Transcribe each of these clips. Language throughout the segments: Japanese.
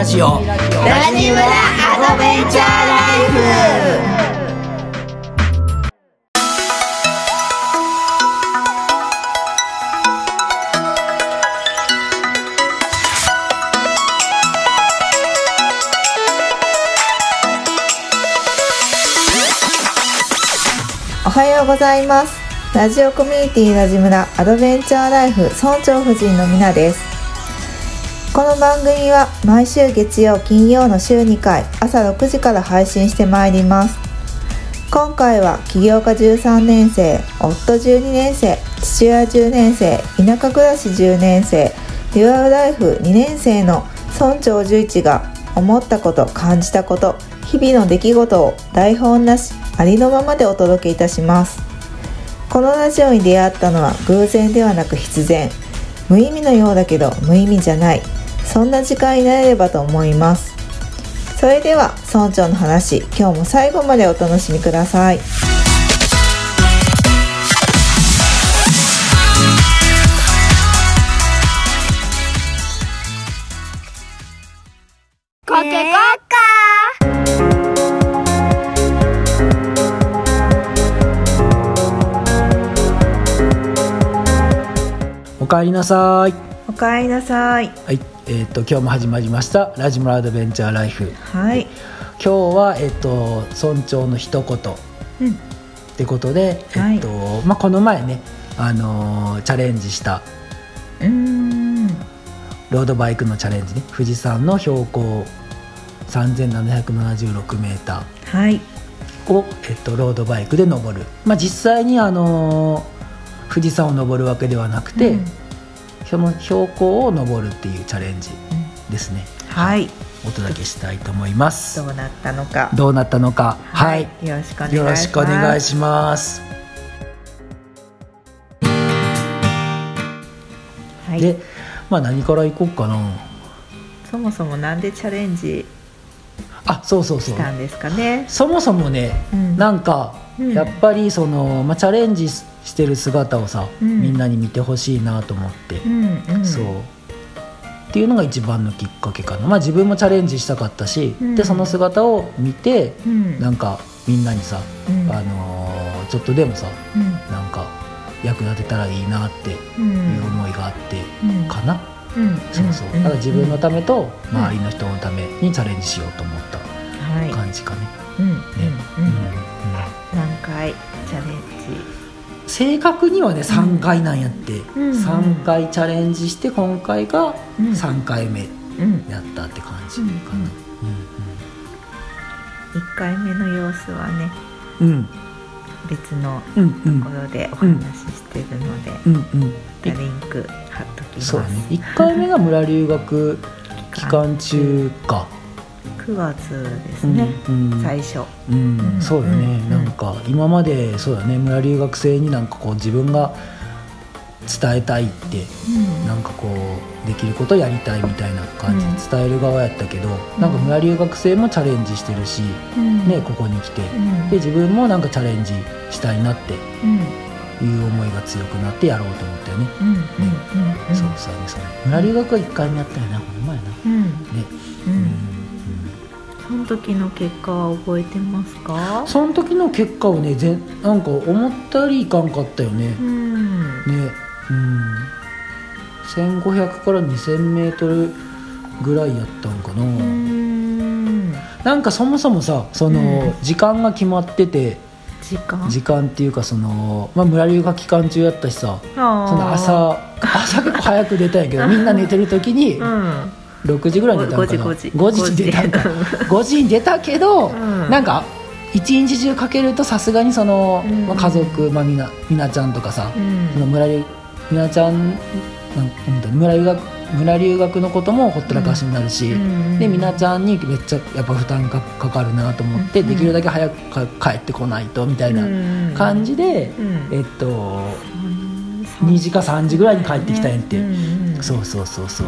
ラジオ。ラジムラアドベンチャーライフおはようございますラジオコミュニティラジムラアドベンチャーライフ村長夫人のみなですこの番組は毎週月曜金曜の週2回朝6時から配信してまいります。今回は起業家13年生夫12年生父親10年生田舎暮らし10年生デュアルライフ2年生の村長11が思ったこと感じたこと日々の出来事を台本なしありのままでお届けいたします。このラジオに出会ったのは偶然ではなく必然。無意味のようだけど無意味じゃない。そんな時間になれればと思います。それでは村長の話今日も最後までお楽しみください。コケコッカおかえりなさいおかえりなさい。はい。えっ、と今日も始まりました。ラジムラアドベンチャーライフ。はい。今日はえっ、と村長の一言。うん。ってことで、はい。えっとまあ、この前ね、あのーチャレンジした。うーん。ロードバイクのチャレンジね。富士山の標高。3776メータはい。ーを、えっと、ロードバイクで登る、まあ、実際に、あのー富士山を登るわけではなくて、うんその標高を登るっていうチャレンジですね、はい。お届けしたいと思います。どうなったのか。どうなったのか。はい、よろしくお願いします。よろしくお願いします。はい。で、まあ、何からいこうかな。そもそもなんでチャレンジあそうそうそう。したんですかね。そもそもね、うん。なんか、うん。やっぱりその、まあ、チャレンジししてる姿をさ、うん。みんなに見てほしいなと思って、うんうん。そう。っていうのが一番のきっかけかな、まあ、自分もチャレンジしたかったし、うん。でその姿を見て、うん。なんかみんなにさ、うん。あのーちょっとでもさうん。なんか役立てたらいいなってういうん思いがあってうんかな、うん。そうそう。うん。だから自分のためとうん周りの人のためにチャレンジしようと思ったはい。感じかね。うん。うん。ね正確にはね3回なんやって、うん。3回チャレンジして今回がうん。3回目やったって感じかな。一回目の様子はねうん。うん別のところでお話ししてるのでうんうん。リンク貼っときます。そうだね。1回目が村留学期間中か9月ですねうんうん。最初。うん。うんそうだね、うん。なんか今までそうだね。村留学生になんかこう自分が伝えたいってうん。なんかこうできることやりたいみたいな感じうん。で伝える側やったけど、なんか村留学生もチャレンジしてるし、うん。ね、ここに来て、うん。で自分もなんかチャレンジしたいなってうん。いう思いが強くなってやろうと思ったよね、うん。うん。うん。うん。そうそうねそう村留学は1回目やったよなこの前な。ねうん。うん、うんその時の結果は覚えてますか？その時の結果はねぜなんか思ったよりいかんかったよね、うん。ねうん。1500から2000メートルぐらいやったんかな、うん。なんかそもそもさその、うん。時間が決まってて時間？時間っていうかその、まあ、村留学期間中やったしさその朝朝結構早く出たんやけどみんな寝てる時にうん6時ぐらいに出たんかな？5時5時に出たんか。5時に出たけど、うん。なんか一日中かけるとさすがにその、うん。まあ、家族、まあ、みなみなちゃんとかさ、うん。その村留みなちゃんなんだ村留学村留学のこともほったらかしになるし、うんでみなちゃんにめっちゃやっぱ負担がかかるなと思って、うん。できるだけ早くか帰ってこないとみたいな感じで、うん。えっと2時か3時ぐらいに帰ってきたんやって、そうそうそうそう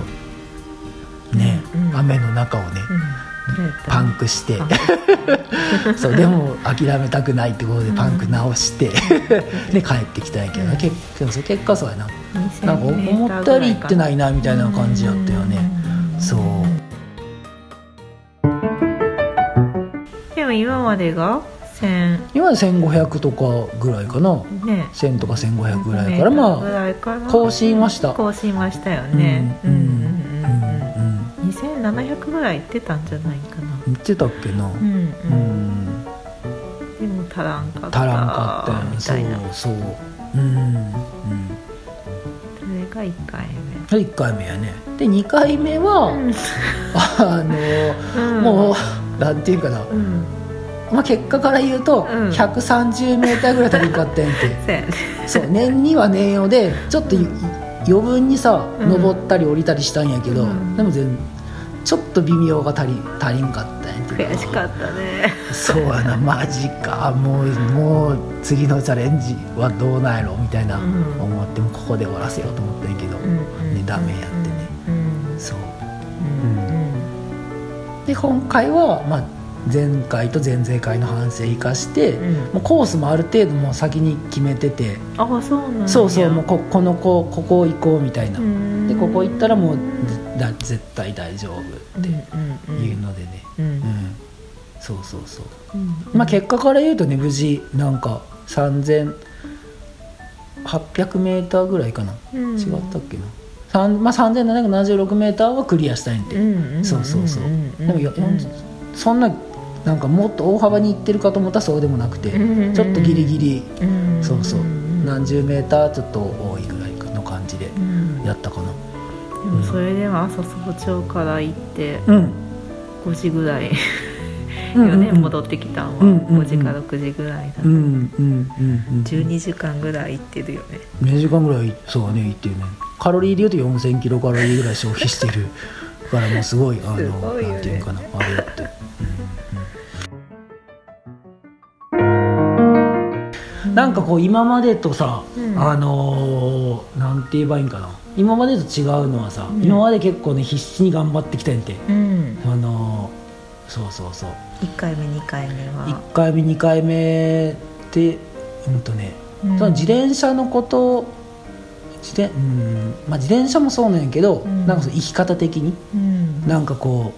雨の中をね、パンクして。そうでも諦めたくないってことでパンク直して で帰ってきたんやけど、うん、結結果そうやな。なんか思ったり行ってないなみたいな感じやったよね、そう。でも今までが今は1500とかぐらいかな、ね、1000とか1500ぐらいからまあ更新ました。更新ましたよね。うん、うん。うんうんうん2700ぐらい行ってたんじゃないかな。言ってたっけな。うんううん。んでも足らんかった。足らんかった。みたいな。そう。うん。うん。それが1回で1回目やね。で2回目は、目あのうん。もうなんていうかな、うん。まあ、結果から言うと、うん。130m ぐらい足りんかったんやんて そう年には年用でちょっとい余分にさうん。登ったり降りたりしたんやけど、うん。でも全ちょっと微妙が足り足りんかったんやて悔しかったね。そうやなマジか。もうもう次のチャレンジはどうなんやろみたいなうん。思ってもここで終わらせようと思ったんやけど、うんねダメやってね。うんそう。うんで今回は、まあ、前回と前々回の反省生かして、うん。もうコースもある程度もう先に決めてて、あそうなんや。そうそうもうここの子ここ行こうみたいな、うん。でここ行ったらもうだ絶対大丈夫っていううんのでね、うんうんそうそうそう。うんまあ結果から言うとね無事なんか 3800m ぐらいかな、うん。違ったっけな、まあ、3776m はクリアしたんやて、うんうんそうそうそう、んでもよ40そんななんかもっと大幅にいってるかと思ったらそうでもなくて、うんちょっとギリギリ、うんそうそう、ん何十メーターちょっと多いぐらいの感じでうん。やったかなでもそれでも朝早朝から行ってうん。5時ぐらい。うんよねうん。うん戻ってきたんはうんうんうん。5時か6時ぐらいだうんうんうんうん。12時間ぐらい行ってるよね。2時間ぐらいそうねいってるね。カロリーで言うと4000キロカロリーぐらい消費してるからもうすごいあの ね。なんていうのかなあれって、なんかこう今までとさ、うん。あのーなんて言えばいいんかな今までと違うのはさ、うん。今まで結構ね必死に頑張ってきたんやて、うん。あのーそうそうそう。1回目2回目は。1回目2回目でうんとね、うん。その自転車のこと自転,、うんまあ、自転車もそうなんやけど、うん。なんかその生き方的にうん。なんかこ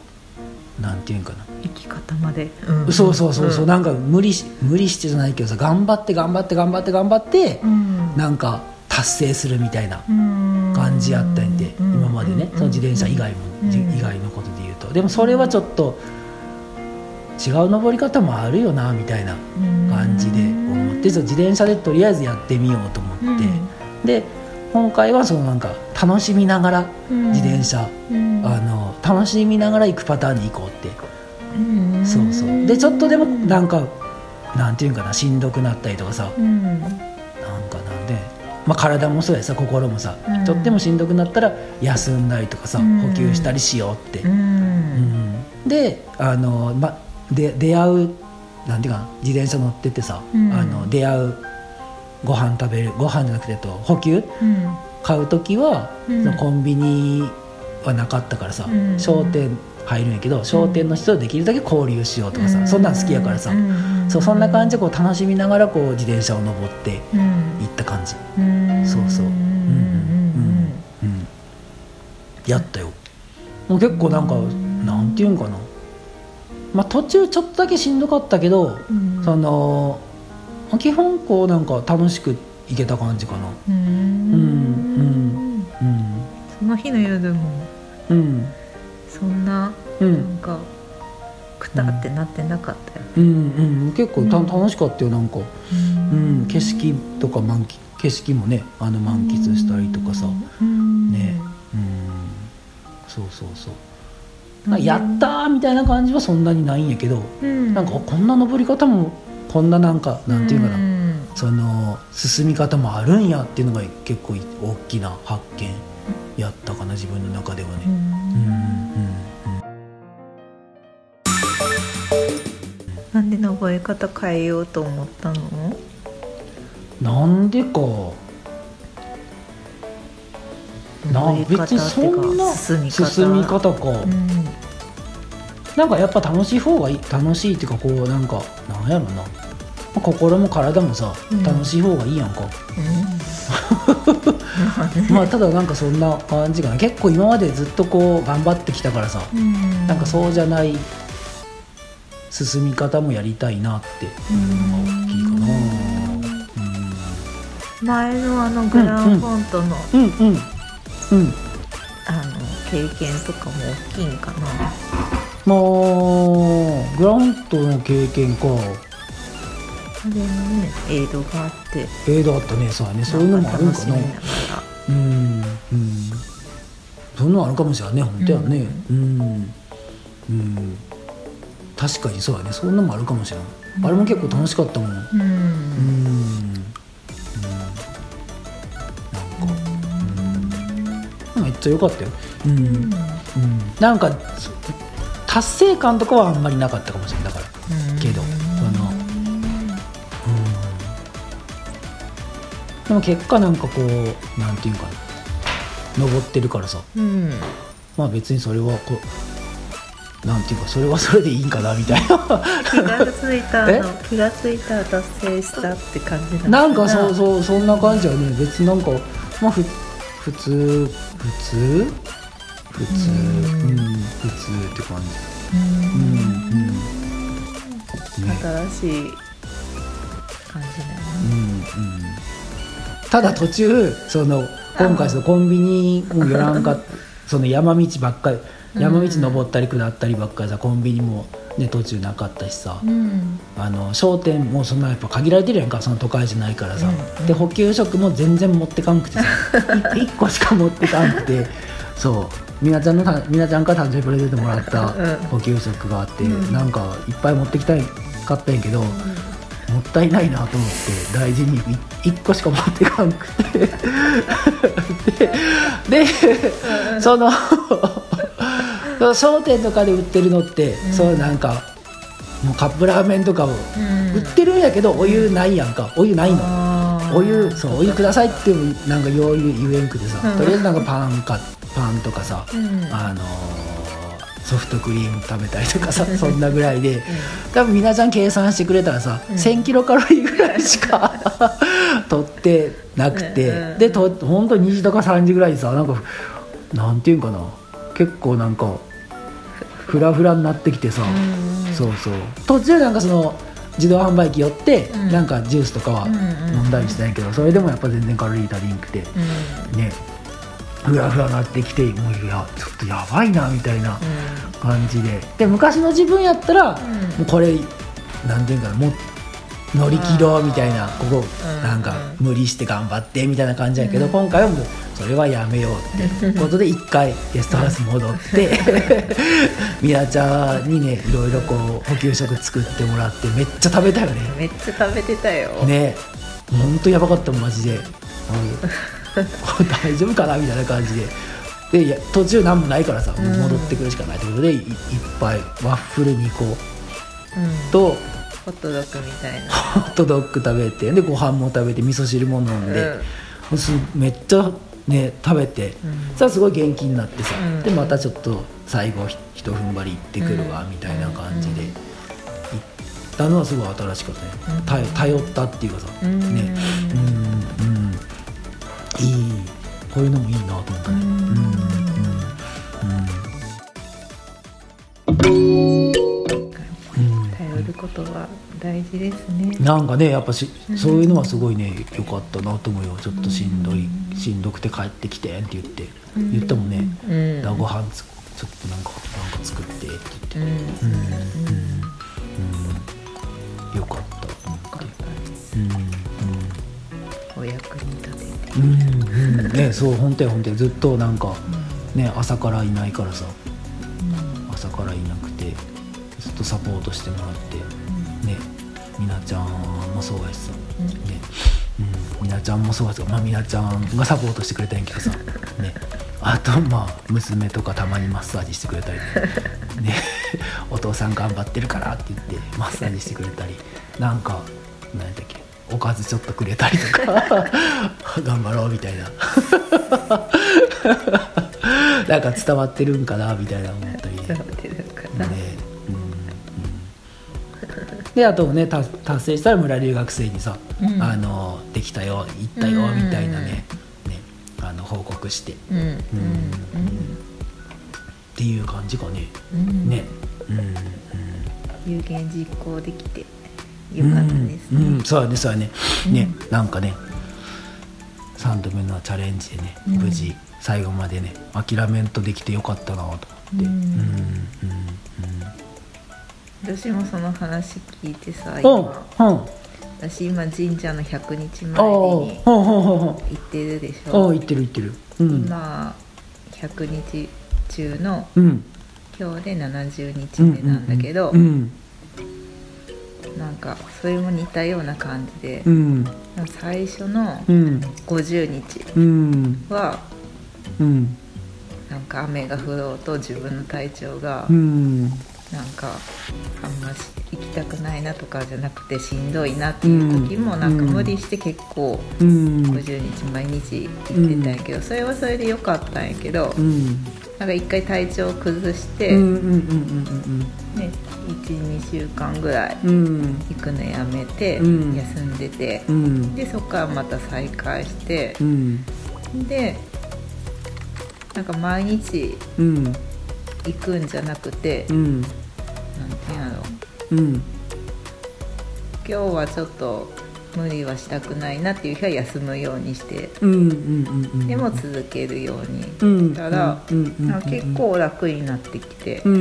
うなんていうんかな、生き方まで。そうそうそうそう、ん。なんか無理し無理してじゃないけどさ頑張って頑張って頑張って頑張って、うん。なんか達成するみたいなうん。感じやったんやて、うん。今までね、うん。その自転車以外も、以外のことで言うと。でもそれはちょっと違う登り方もあるよなみたいな感じで思って自転車でとりあえずやってみようと思って、で今回はそのなんか楽しみながら自転車、あの楽しみながら行くパターンに行こうって、そうそう。でちょっとでもなんかなんていうんかなしんどくなったりとかさ、まあ、体もそうやさ心もさ、うん。ちょっとでもしんどくなったら休んだりとかさ、うん。補給したりしようって、うん。うん。であの、ま、で出会うなんていうかな自転車乗っててさ、うん。あの出会うご飯食べるご飯じゃなくてと補給うん。買う時は、うん。そのコンビニはなかったからさ、うん。商店入るんやけど商店の人とできるだけ交流しようとかさ、うん。そんなん好きやからさ、うんそうそんな感じでこう楽しみながらこう自転車を登ってうん。行った感じ、うん。そうそう。うんうんうんうん。やったよ。もう結構なんかなんていうんかな。まあ途中ちょっとだけしんどかったけど、うん。そのまあ基本こうなんか楽しく行けた感じかな。うん。うんうんその日の夜も。うんそんなうなんんかくたってなってなかったようんうん。結構たうん。楽しかったよなんか、うん、景色とか満喫景色もねあの満喫したりとかさ、うん。ね。うん。そうそうそう。やったーみたいな感じはそんなにないんやけど、うん。なんかこんな登り方もこんななんかなんていうかな、ん。その進み方もあるんやっていうのが結構大きな発見やったかな自分の中ではね。うんなんで登り方変えようと思ったの？うん、なんでか別にそんな進み方。進み方か、うん。なんかやっぱ楽しい方がいい楽しいっていうかこうなんかなんやろな、まあ心も体もさ、うん。楽しい方がいいやんか。うん。まあただなんかそんな感じかな。結構今までずっとこう頑張ってきたからさ、うん。なんかそうじゃない進み方もやりたいなって。いうのが大きいかな前のあのグランフォントの、うんうん。うんうん。あの経験とかも大きいんかな。もうグラントの経験か。あれのねエイドがあって。ええだったね。そうやね。そういうのもあるんかな。うんうん。そんなのあるかもしれないね。本当やね。うん。うん確かにそうやね。そんなのもあるかもしれない、あれも結構楽しかったもん。うん。うん。うん。なんか。うん。めっちゃ良かったよ。うん、うん、なんかそ達成感とかはあんまりなかったかもしれないだから。けどその。うん。でも結果なんかこうなんていうかな。登ってるからさ。うん。まあ別にそれはこうなんていうかそれはそれでいいんかなみたいな。気がついたえ？の気がついたら達成したって感じななんかそううそうそんな感じはね。別になんかまあふ普通普通？普通？うん。うん普通って感じ。うん。うんね。新しい感じだようんねうん。ただ途中その今回そのコンビニも寄らんかその山道ばっかり山道登ったり下ったりばっかりさコンビニも、ね、途中なかったしさ、うん。あの商店もそんなやっぱ限られてるやんかその都会じゃないからさ、うん。で補給食も全然持ってかんくてさ 1個しか持ってかんくてそう。みなちゃんのたみなちゃんから誕生日プレゼントもらったうん。補給食があって、うん。でなんかいっぱい持ってきたいかったんやけど、もったいないなと思って大事に1個しか持ってかんくて。ででその商店とかで売ってるのって、そうなんかもうカップラーメンとかもうん。売ってるんやけどお湯ないやんか。お湯ないの。お湯そうお湯くださいってもなんかよう言えんくてさ、うん。とりあえずなんかパンかパンとかさ、うん。あのーソフトクリーム食べたりとかさそんなぐらいで多分皆さん計算してくれたらさ、うん。1000キロカロリーぐらいしか 取ってなくて、うんうんでと本当に2時とか3時ぐらいにさなんかなんていうんかな。結構なんかフラフラになってきてさ、うんそうそう。途中なんかその自動販売機寄って、うん。なんかジュースとかは飲んだりしたんやけど、それでもやっぱ全然カロリー足りんくて。うん。ねフラフラなってきてもういやちょっとやばいなみたいな感じで。で昔の自分やったら、もうこれなんていうんかなもう乗り切ろうみたいなここうん。なんか無理して頑張ってみたいな感じやけど、今回はもうそれはやめようってことで一回ゲストハウス戻って みなちゃんにねいろいろこう補給食作ってもらってめっちゃ食べたよね。めっちゃ食べてたよ。ね。ほんとやばかったもんマジで、うん 大丈夫かなみたいな感じで。でいや途中何もないからさ、戻ってくるしかないということでいいっぱいワッフル2個うん。とホットドッグみたいな。ホットドッグ食べてでご飯も食べて味噌汁も飲んで、もうすめっちゃね食べて、うん。さあすごい元気になってさ、うん。でまたちょっと最後ひひと踏ん張り行ってくるわ、みたいな感じで行ったのはすごい新しかったね、うん。頼頼ったっていうかさ、うん。ね。うんうんいいこういうのもいいなと思ったね。うん。うん。頼ることは大事ですねなん。かねやっぱしそういうのはすごいね良かったなと思うよちょっとしん。どいしん。どくて帰ってきてって言って言ったもん。ね、うん。だご飯つちょっとなん。かなん。か作ってって言ってうん。うん。うん。よかったと思ってお役にうんうん。ねそう本当や本当やずっとなんかね朝からいないからさ。朝からいなくてずっとサポートしてもらってねみなちゃんもそうやしさ、うん。ねうん、みなちゃんもそうやしまあみなちゃんがサポートしてくれたんやけどさ、ね、あとまあ娘とかたまにマッサージしてくれたり。ね。ねお父さん頑張ってるからって言ってマッサージしてくれたり。なんか何やったっけ？おかずちょっとくれたりとか 頑張ろうみたいな。なんか伝わってるんかなみたいな思ったり。ね伝わってるかな。ね。であとねた達成したら村留学生にさ、うん。あのできたよ行ったようんみたいなね,、ね。あの報告して、うん。うん。っていう感じかね、うん。ね。うん。うん。有言実行できてよかったですね、うん、うんそうやねそうやね、ねうなんかね3度目のチャレンジでね、うん。無事最後までね諦めんとできてよかったなと思って。うん。うんうん私もその話聞いてさうん今。うん。私今神社の100日前に行ってるでしああょ言ってる言ってる。うん。今100日中のうん。今日で70日目なんだけど、うんなんかそれも似たような感じでう、ん。最初のうん。50日うん。はうん。なんか雨が降ろうと自分の体調がうん。なんかあんまし行きたくないなとかじゃなくてしんどいなっていう時もなんか無理して結構うん。50日毎日行ってたんやけどそれはそれで良かったんやけどうんなんか一回体調を崩して、うんうんうんうんね、12週間ぐらい行くのやめてうん。休んでてうん。でそこからまた再開してうん。でなんか毎日うん。行くんじゃなくてうん。なんていうんやろ。うん。今日はちょっと無理はしたくないなっていう日は休むようにして。うんうんうんうんでも続けるようにうんしたら結構楽になってきて。うん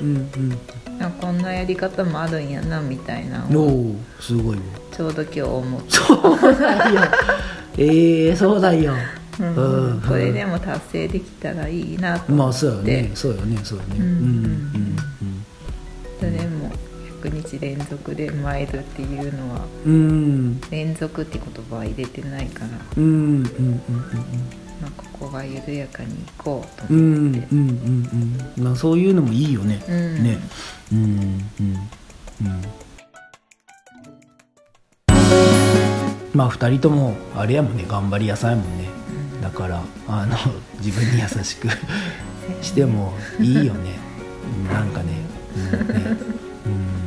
うんなんかこんなやり方もあるんやなみたいなうんのすごいわちょうど今日思って、そうだよ。ええそうだよ。うん。うんこれでも達成できたらいいなと思って、まあそうよね。そうよね。そうよね。うんうんそれも100日連続で参るっていうのはうん。うん連続って言葉は入れてないから、うんうんうんまあ、ここは緩やかに行こうとうんうん思って、うんうんうんまあそういうのもいいよね。うん。ね。うんうんうん。まあ2人ともあれやもんね頑張り屋さんやもんね。だからあの自分に優しく してもいいよね。うんなんかね,、うんね。うんうん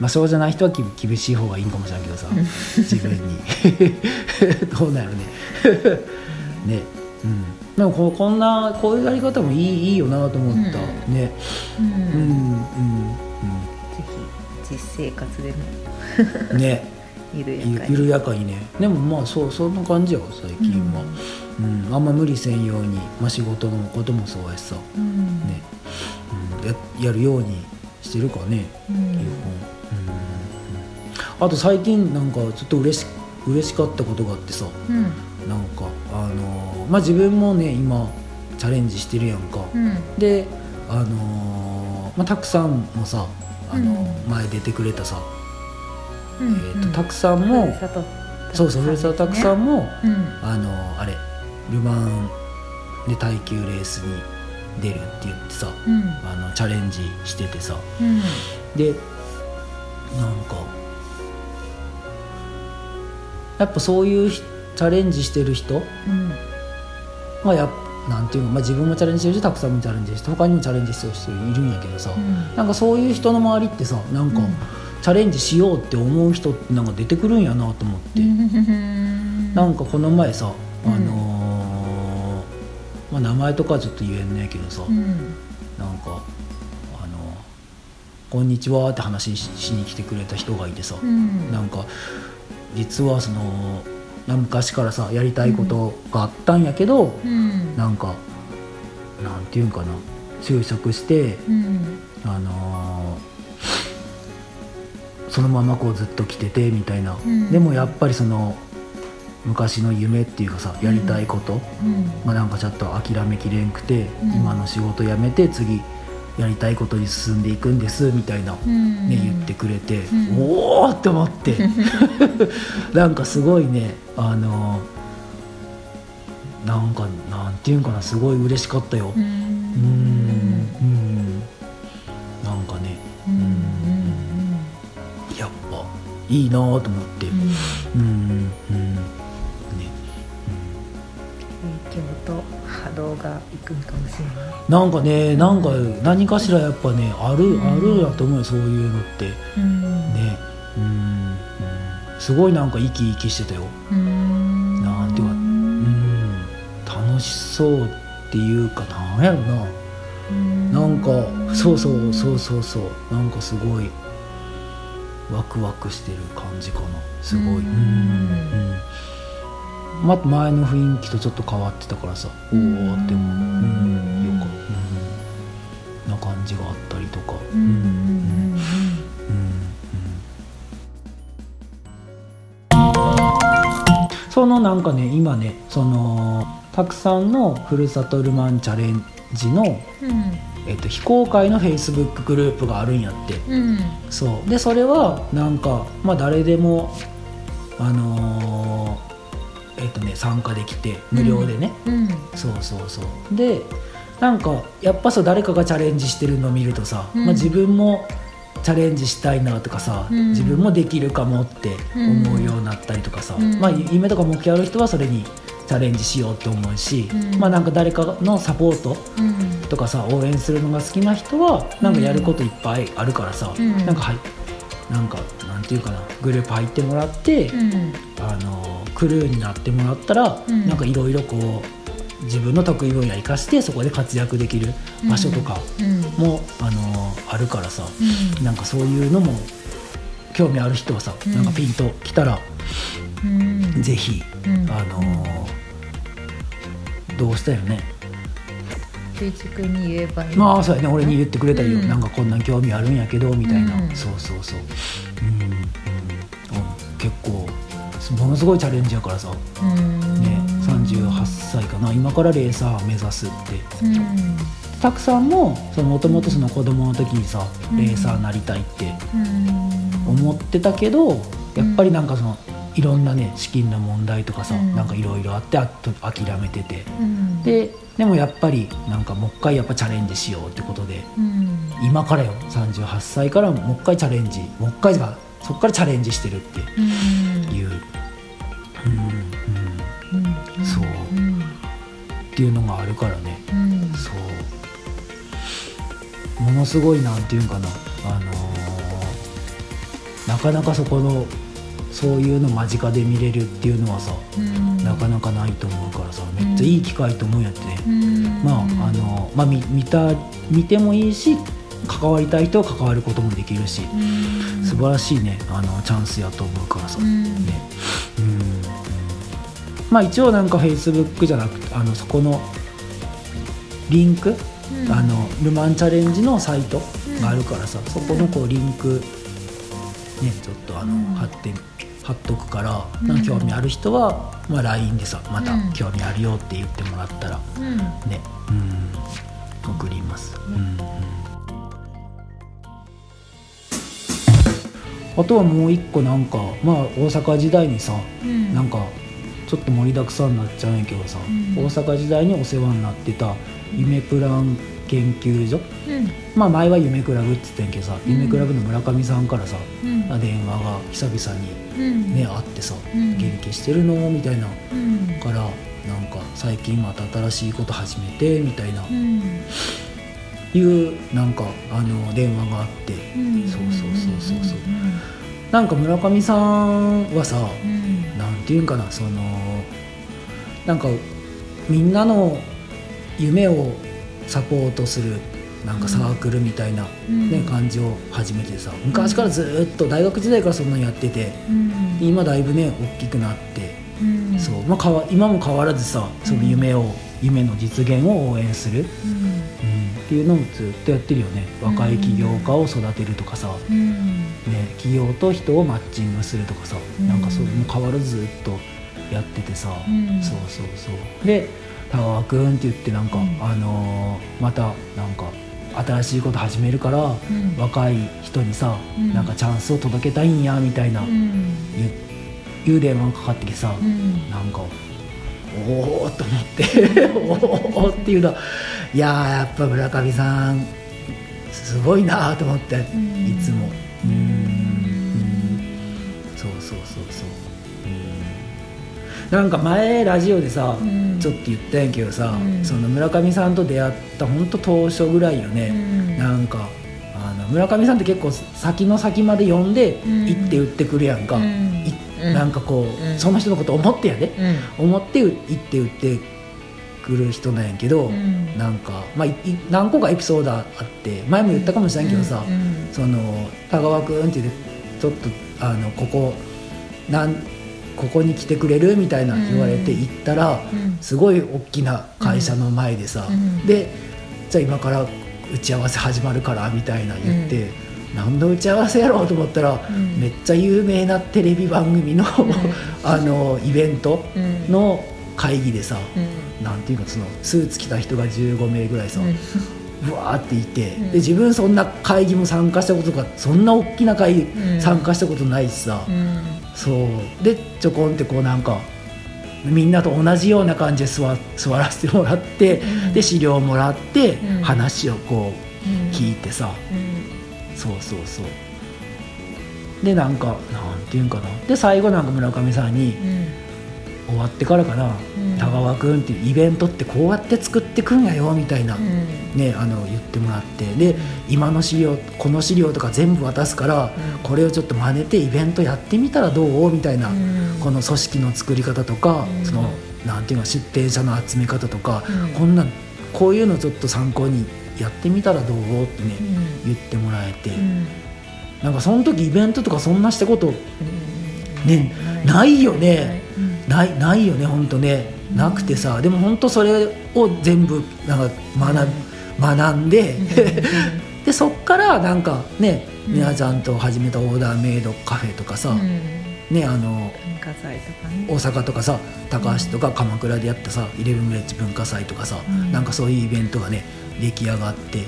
まあそうじゃない人はき厳しい方がいいんかもしれんけどさ自分に。どうなるね。ね。うん。でもここんなこういうやり方もいいいいよなと思った、うん。ね。うん。うん。うん。ぜひ実生活でも。うんね。緩やかに。やかにね。でもまあそうそんな感じやわ最近は、うん。あんま無理せんように、まあ、仕事のこともそうやしさ、うん。ね。うん、ややるようにしてるかね。うん。基本、うんあと最近なんかちょっと嬉し嬉しかったことがあってさうん。なんかあのーまあ自分もね今チャレンジしてるやんか、うん。であのーまあたくさんもさあのー前出てくれたさ、うん。えーとたくさんも、そうそうふるさとたくさんも、うん。あのあれル・マンで耐久レースに出るって言ってさうん。あのチャレンジしててさ。うん。でなんかやっぱそういうひチャレンジしてる人うん。がやっなんていうの、まあ、自分もチャレンジしてるし、たくさんもチャレンジして他にもチャレンジしてる人いるんやけどさ、うん。なんかそういう人の周りってさなんか、うん。チャレンジしようって思う人ってなんか出てくるんやなと思って、なんかこの前さ、あうん。のーまあ、名前とかはちょっと言えんねえけどさ、うん。なんかあの「こんにちは」って話ししに来てくれた人がいてさ、うん。なんか実はそのな昔からさやりたいことがあったんやけど、うん。なんかなんていうんかな就職して、うんあのーそのままこうずっと来ててみたいな、うん。でもやっぱりその昔の夢っていうかさやりたいこと、うん。まあ、なんかちょっと諦めきれんくて、うん。今の仕事辞めて次やりたいことに進んでいくんですみたいな、ねうん。言ってくれて、うん。おおって思って。なんかすごいねあのなんかなんていうんかなすごい嬉しかったよ。うん。うん。うん。なんかね。うん。うん。やっぱいいなと思って動がいくんかもしれない。なんかねなんか何かしらやっぱねある、うん。あるやと思うよそういうのって。うん。ね。うん、うん、すごいなんか生き生きしてたよ。うん。なんていうかうん。楽しそうっていうかなんやろな。なんかそうそうそうそうそう。なんかすごいワクワクしてる感じかな。すごい、うん。うんま前の雰囲気とちょっと変わってたからさ。おおって思う、うん、よかうん、な感じがあったりとか、うん。うん。うん。そのなんかね今ねそのたくさんのふるさとルマンチャレンジの、えっと、非公開のフェイスブックグループがあるんやって。うん。そう。でそれはなんかまあ誰でもあのーえっとね参加できて無料でね、うん。そうそうそう。でなんかやっぱさ誰かがチャレンジしてるのを見るとさ、うん。まあ、自分もチャレンジしたいなとかさ、うん。自分もできるかもって思うようになったりとかさ、うん。まあ、夢とか目標ある人はそれにチャレンジしようって思うし、うん。まあなんか誰かのサポートうん。とかさ応援するのが好きな人はなんかやることいっぱいあるからさ、うん。なんかはいなんかなんていうかなグループ入ってもらって、うん。あのクルーになってもらったら、うん。なんかいろいろこう自分の得意分野生かしてそこで活躍できる場所とかうん。も、あのあるからさ、うん。なんかそういうのも興味ある人はさ、うん。なんかピンときたら、うん。ぜひ、うん。あのどうしたよね圭一君に言えばいいまあそうやね。俺に言ってくれたよ、うん。なんかこんなん興味あるんやけどみたいな、うん。そうそうそう。うん、うん、結構ものすごいチャレンジやからさ、うん。ね、38歳かな。今からレーサー目指すって。うん。たくさんももともとその子供の時にさうん。レーサーなりたいってうん。思ってたけどやっぱりなんかそのいろんなね資金の問題とかさ、うん。なんかいろいろあってあと諦めてて。うん。ででもやっぱりなんかもう一回やっぱチャレンジしようってことでうん。今からよ38歳からもう一回チャレンジもう一回がそこからチャレンジしてるってうん。いう、うんうん、うん。そう。うんっていうのがあるからね。うん。そう。ものすごいなんていうんかな。あのーなかなかそこのそういうの間近で見れるっていうのはさうん。なかなかないと思うからさめっちゃいい機会と思うんやってね、うん。まああのまあ見見た見てもいいし関わりたい人は関わることもできるしうん。素晴らしいねあのチャンスやと思うからさ、うん。ね。うん。まあ一応なんかフェイスブックじゃなくてあのそこのリンク、うん。あのルマンチャレンジのサイトがあるからさ、そこのこうリンクねちょっとあの、うん。貼って貼っとくから、うん。興味ある人は、まあ、LINE でさまたうん興味あるよって言ってもらったらうん。ね、うん、送ります、うんうん。あとはもう一個なんかまあ大阪時代にさ、うん。なんかちょっと盛りだくさんになっちゃうんやけどさ、うん。大阪時代にお世話になってた夢プラン研究所。うん。まあ前は夢クラブって言ってたんやけどさ、うん。夢クラブの村上さんからさ、うん。電話が久々にうん。ね、会ってさ「うん。元気してるの?」みたいな。うん。からなんか最近また新しいこと始めて？みたいな、うん。いうなんかあの電話があって、うん。そうそうそうそうそう。なんか村上さんはさ、うん。なんていうんかなそのなんかみんなの夢をサポートするなんかサークルみたいな、うん。ね感じを始めてさ昔からずっと大学時代からそんなにやっててうん。今だいぶね大きくなって、うん。そう。まあ、かわ今も変わらずさその夢を、夢の実現を応援する、っていうのもずっとやってるよね。若い起業家を育てるとかさ、うん。ね、企業と人をマッチングするとかさ、うんなんかそれも変わらずずっとやっててさ、うん。そうそうそう。でタワーくんって言ってなんか、うん。あのーまたなんか新しいこと始めるから、ん。若い人にさ、うん。なんかチャンスを届けたいんやみたいな、うん。いう電話がかかってきてさ、うん。なんかおおと思って おおっていうのはいやーやっぱ村上さんすごいなと思って、ん。いつも。うん。うん。そうそうそうそう。うんなんか前ラジオでさ、うん。ちょっと言ったんやけどさ、うん。その村上さんと出会った本当当初ぐらいよね、うん。なんかあの村上さんって結構先の先まで読んでうん。行って売ってくるやんか、うん。なんかこう、うん。その人のこと思ってやで、うん。思って行って売ってくる人なんやけど、うん。なんか、まあ、何個かエピソードあって前も言ったかもしれんけどさ、うん。その田川君って言ってちょっとあのここなんここに来てくれる？みたいな言われて行ったら、うん。すごい大きな会社の前でさ、うん。でじゃあ今から打ち合わせ始まるからみたいな言って、何の打ち合わせやろうと思ったら、ん。めっちゃ有名なテレビ番組の あのイベントうん。の会議でさ、うん。なんていうかそのスーツ着た人が15名ぐらいさ、うん。ぶわーっていて、うん。で自分そんな会議も参加したことがそんな大きな会議うん。参加したことないしさ、うんそう。でちょこんってこうなんかみんなと同じような感じで座座らせてもらって、うん。で資料もらって、うん。話をこううん。聞いてさ、うん。そうそうそう。でなんかなんていうんかな。で最後なんか村上さんにうん終わってからかな。うん「田川君っていうイベントってこうやって作ってくんやよ」みたいな、うん。ね、あの言ってもらって。で今の資料この資料とか全部渡すから、うん。これをちょっと真似てイベントやってみたらどう？みたいな、うん。この組織の作り方とか、うん。そのなんていうか出店者の集め方とか、うん。こんなこういうのちょっと参考にやってみたらどう？ってね、うん。言ってもらえて、うん。なんかその時イベントとかそんなしたことうん。ねない。よね。うんないないよね本当ね。なくてさでも本当それを全部なんか学,、学んで、でそっからなんかねうん。皆ちゃんと始めたオーダーメイドカフェとかさ、うん。ねあの文化祭とかね。大阪とかさ高橋とか鎌倉でやったさイレブンブレッジ文化祭とかさ、うん。なんかそういうイベントがね出来上がってうん。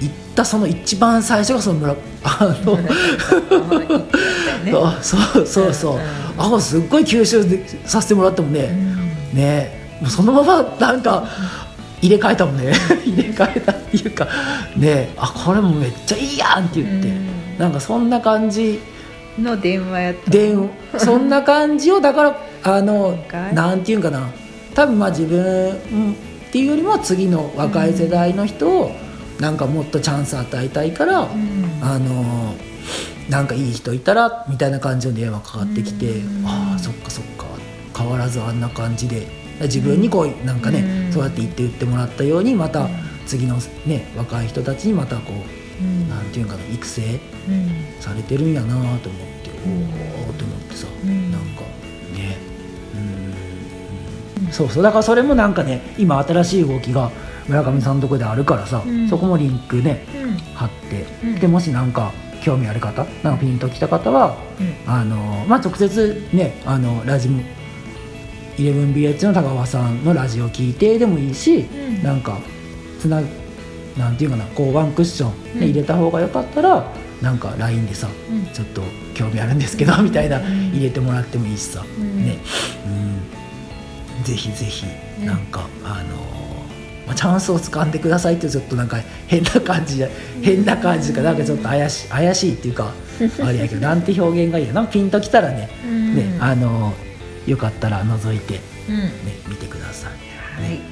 行ったその一番最初がその村 あのね。あそうそうそう、うんあすっごい吸収でさせてもらったもんね、うん。ね。もうそのままなんか入れ替えたもんね。入れ替えたっていうか。ね。あこれもめっちゃいいやんって言って、うん。なんかそんな感じの電話やったでそんな感じをだからあのなんていうんかな。多分まあ自分うんっていうよりも次の若い世代の人をなんかもっとチャンス与えたいから、うん。あのなんかいい人いたらみたいな感じの電話かかってきて、うん。ああそっかそっか。変わらずあんな感じで。自分にこうなんかね、うん。そうやって言って言ってもらったようにまたうん。次のね若い人たちにまたこう、うん。なんていうんかな育成うん。されてるんやなと思って、うん。おおと思ってさ、うん。なんかねうん、うん、そうそうだからそれもなんかね今新しい動きが村上さんのとこであるからさ、うん。そこもリンクねうん。貼って、うん。でもしなんか興味ある方なんかピンときた方はあの、まあ、直接ねあのラジム 11BH の高川さんのラジオ聞いてでもいいし、うん。なんかつななんていうかなこうワンクッション、入れた方がよかったらなんか LINE でさうん。ちょっと興味あるんですけどみたいなうん。入れてもらってもいいしさ、ん。ね、うん、ぜひぜひうんなんか、あのまあ、チャンスを掴んでくださいってちょっとなんか変な感じじゃ変な感じかなんかちょっと怪し怪しいっていうか あれやけどなんて表現がいいやな？ピンときたらね,、うん。ねあのよかったら覗いて、ね、うん。見てください。はい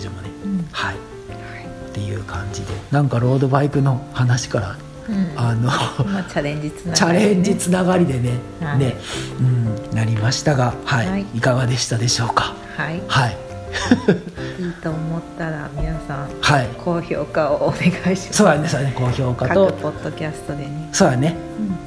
プラン研究所もね、うん。はい。っていう感じでなんかロードバイクの話からうん。あのまあチャレンジつながりね。チャレンジつながりでね、はい。ね、うん、なりましたが、はい、はい。い、かがでしたでしょうか？はい。はい、いいと思ったら皆さんはい、高評価をお願いします。そうやね、そうやね、高評価と、各ポッドキャストでね。そうやね、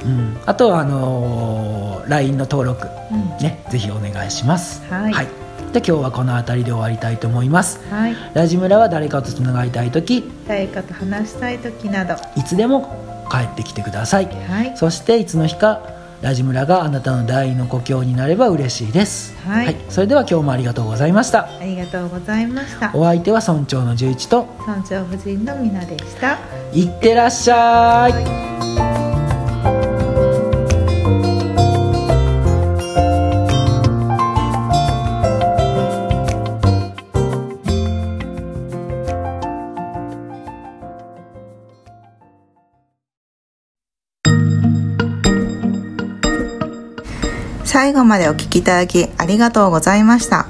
うん。うん、あとはあのー LINE の登録、うん。ね、ぜひお願いします。はいで今日はこの辺りで終わりたいと思います。はいラジムラは誰かとつながりたいとき、誰かと話したい時などいつでも帰ってきてください。はいそしていつの日かラジムラがあなたの第二の故郷になれば嬉しいです。はいそれでは今日もありがとうございました。ありがとうございましたお相手は村長の十一と村長夫人のみなでしたいってらっしゃい。最後までお聞きいただきありがとうございました。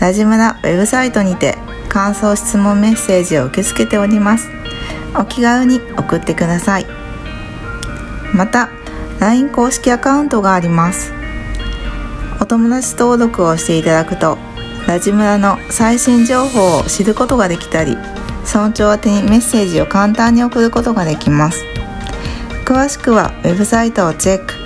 ラジムラウェブサイトにて感想質問メッセージを受け付けております。お気軽に送ってください。また LINE 公式アカウントがあります。お友達登録をしていただくとラジムラの最新情報を知ることができたり村長宛にメッセージを簡単に送ることができます。詳しくはウェブサイトをチェック。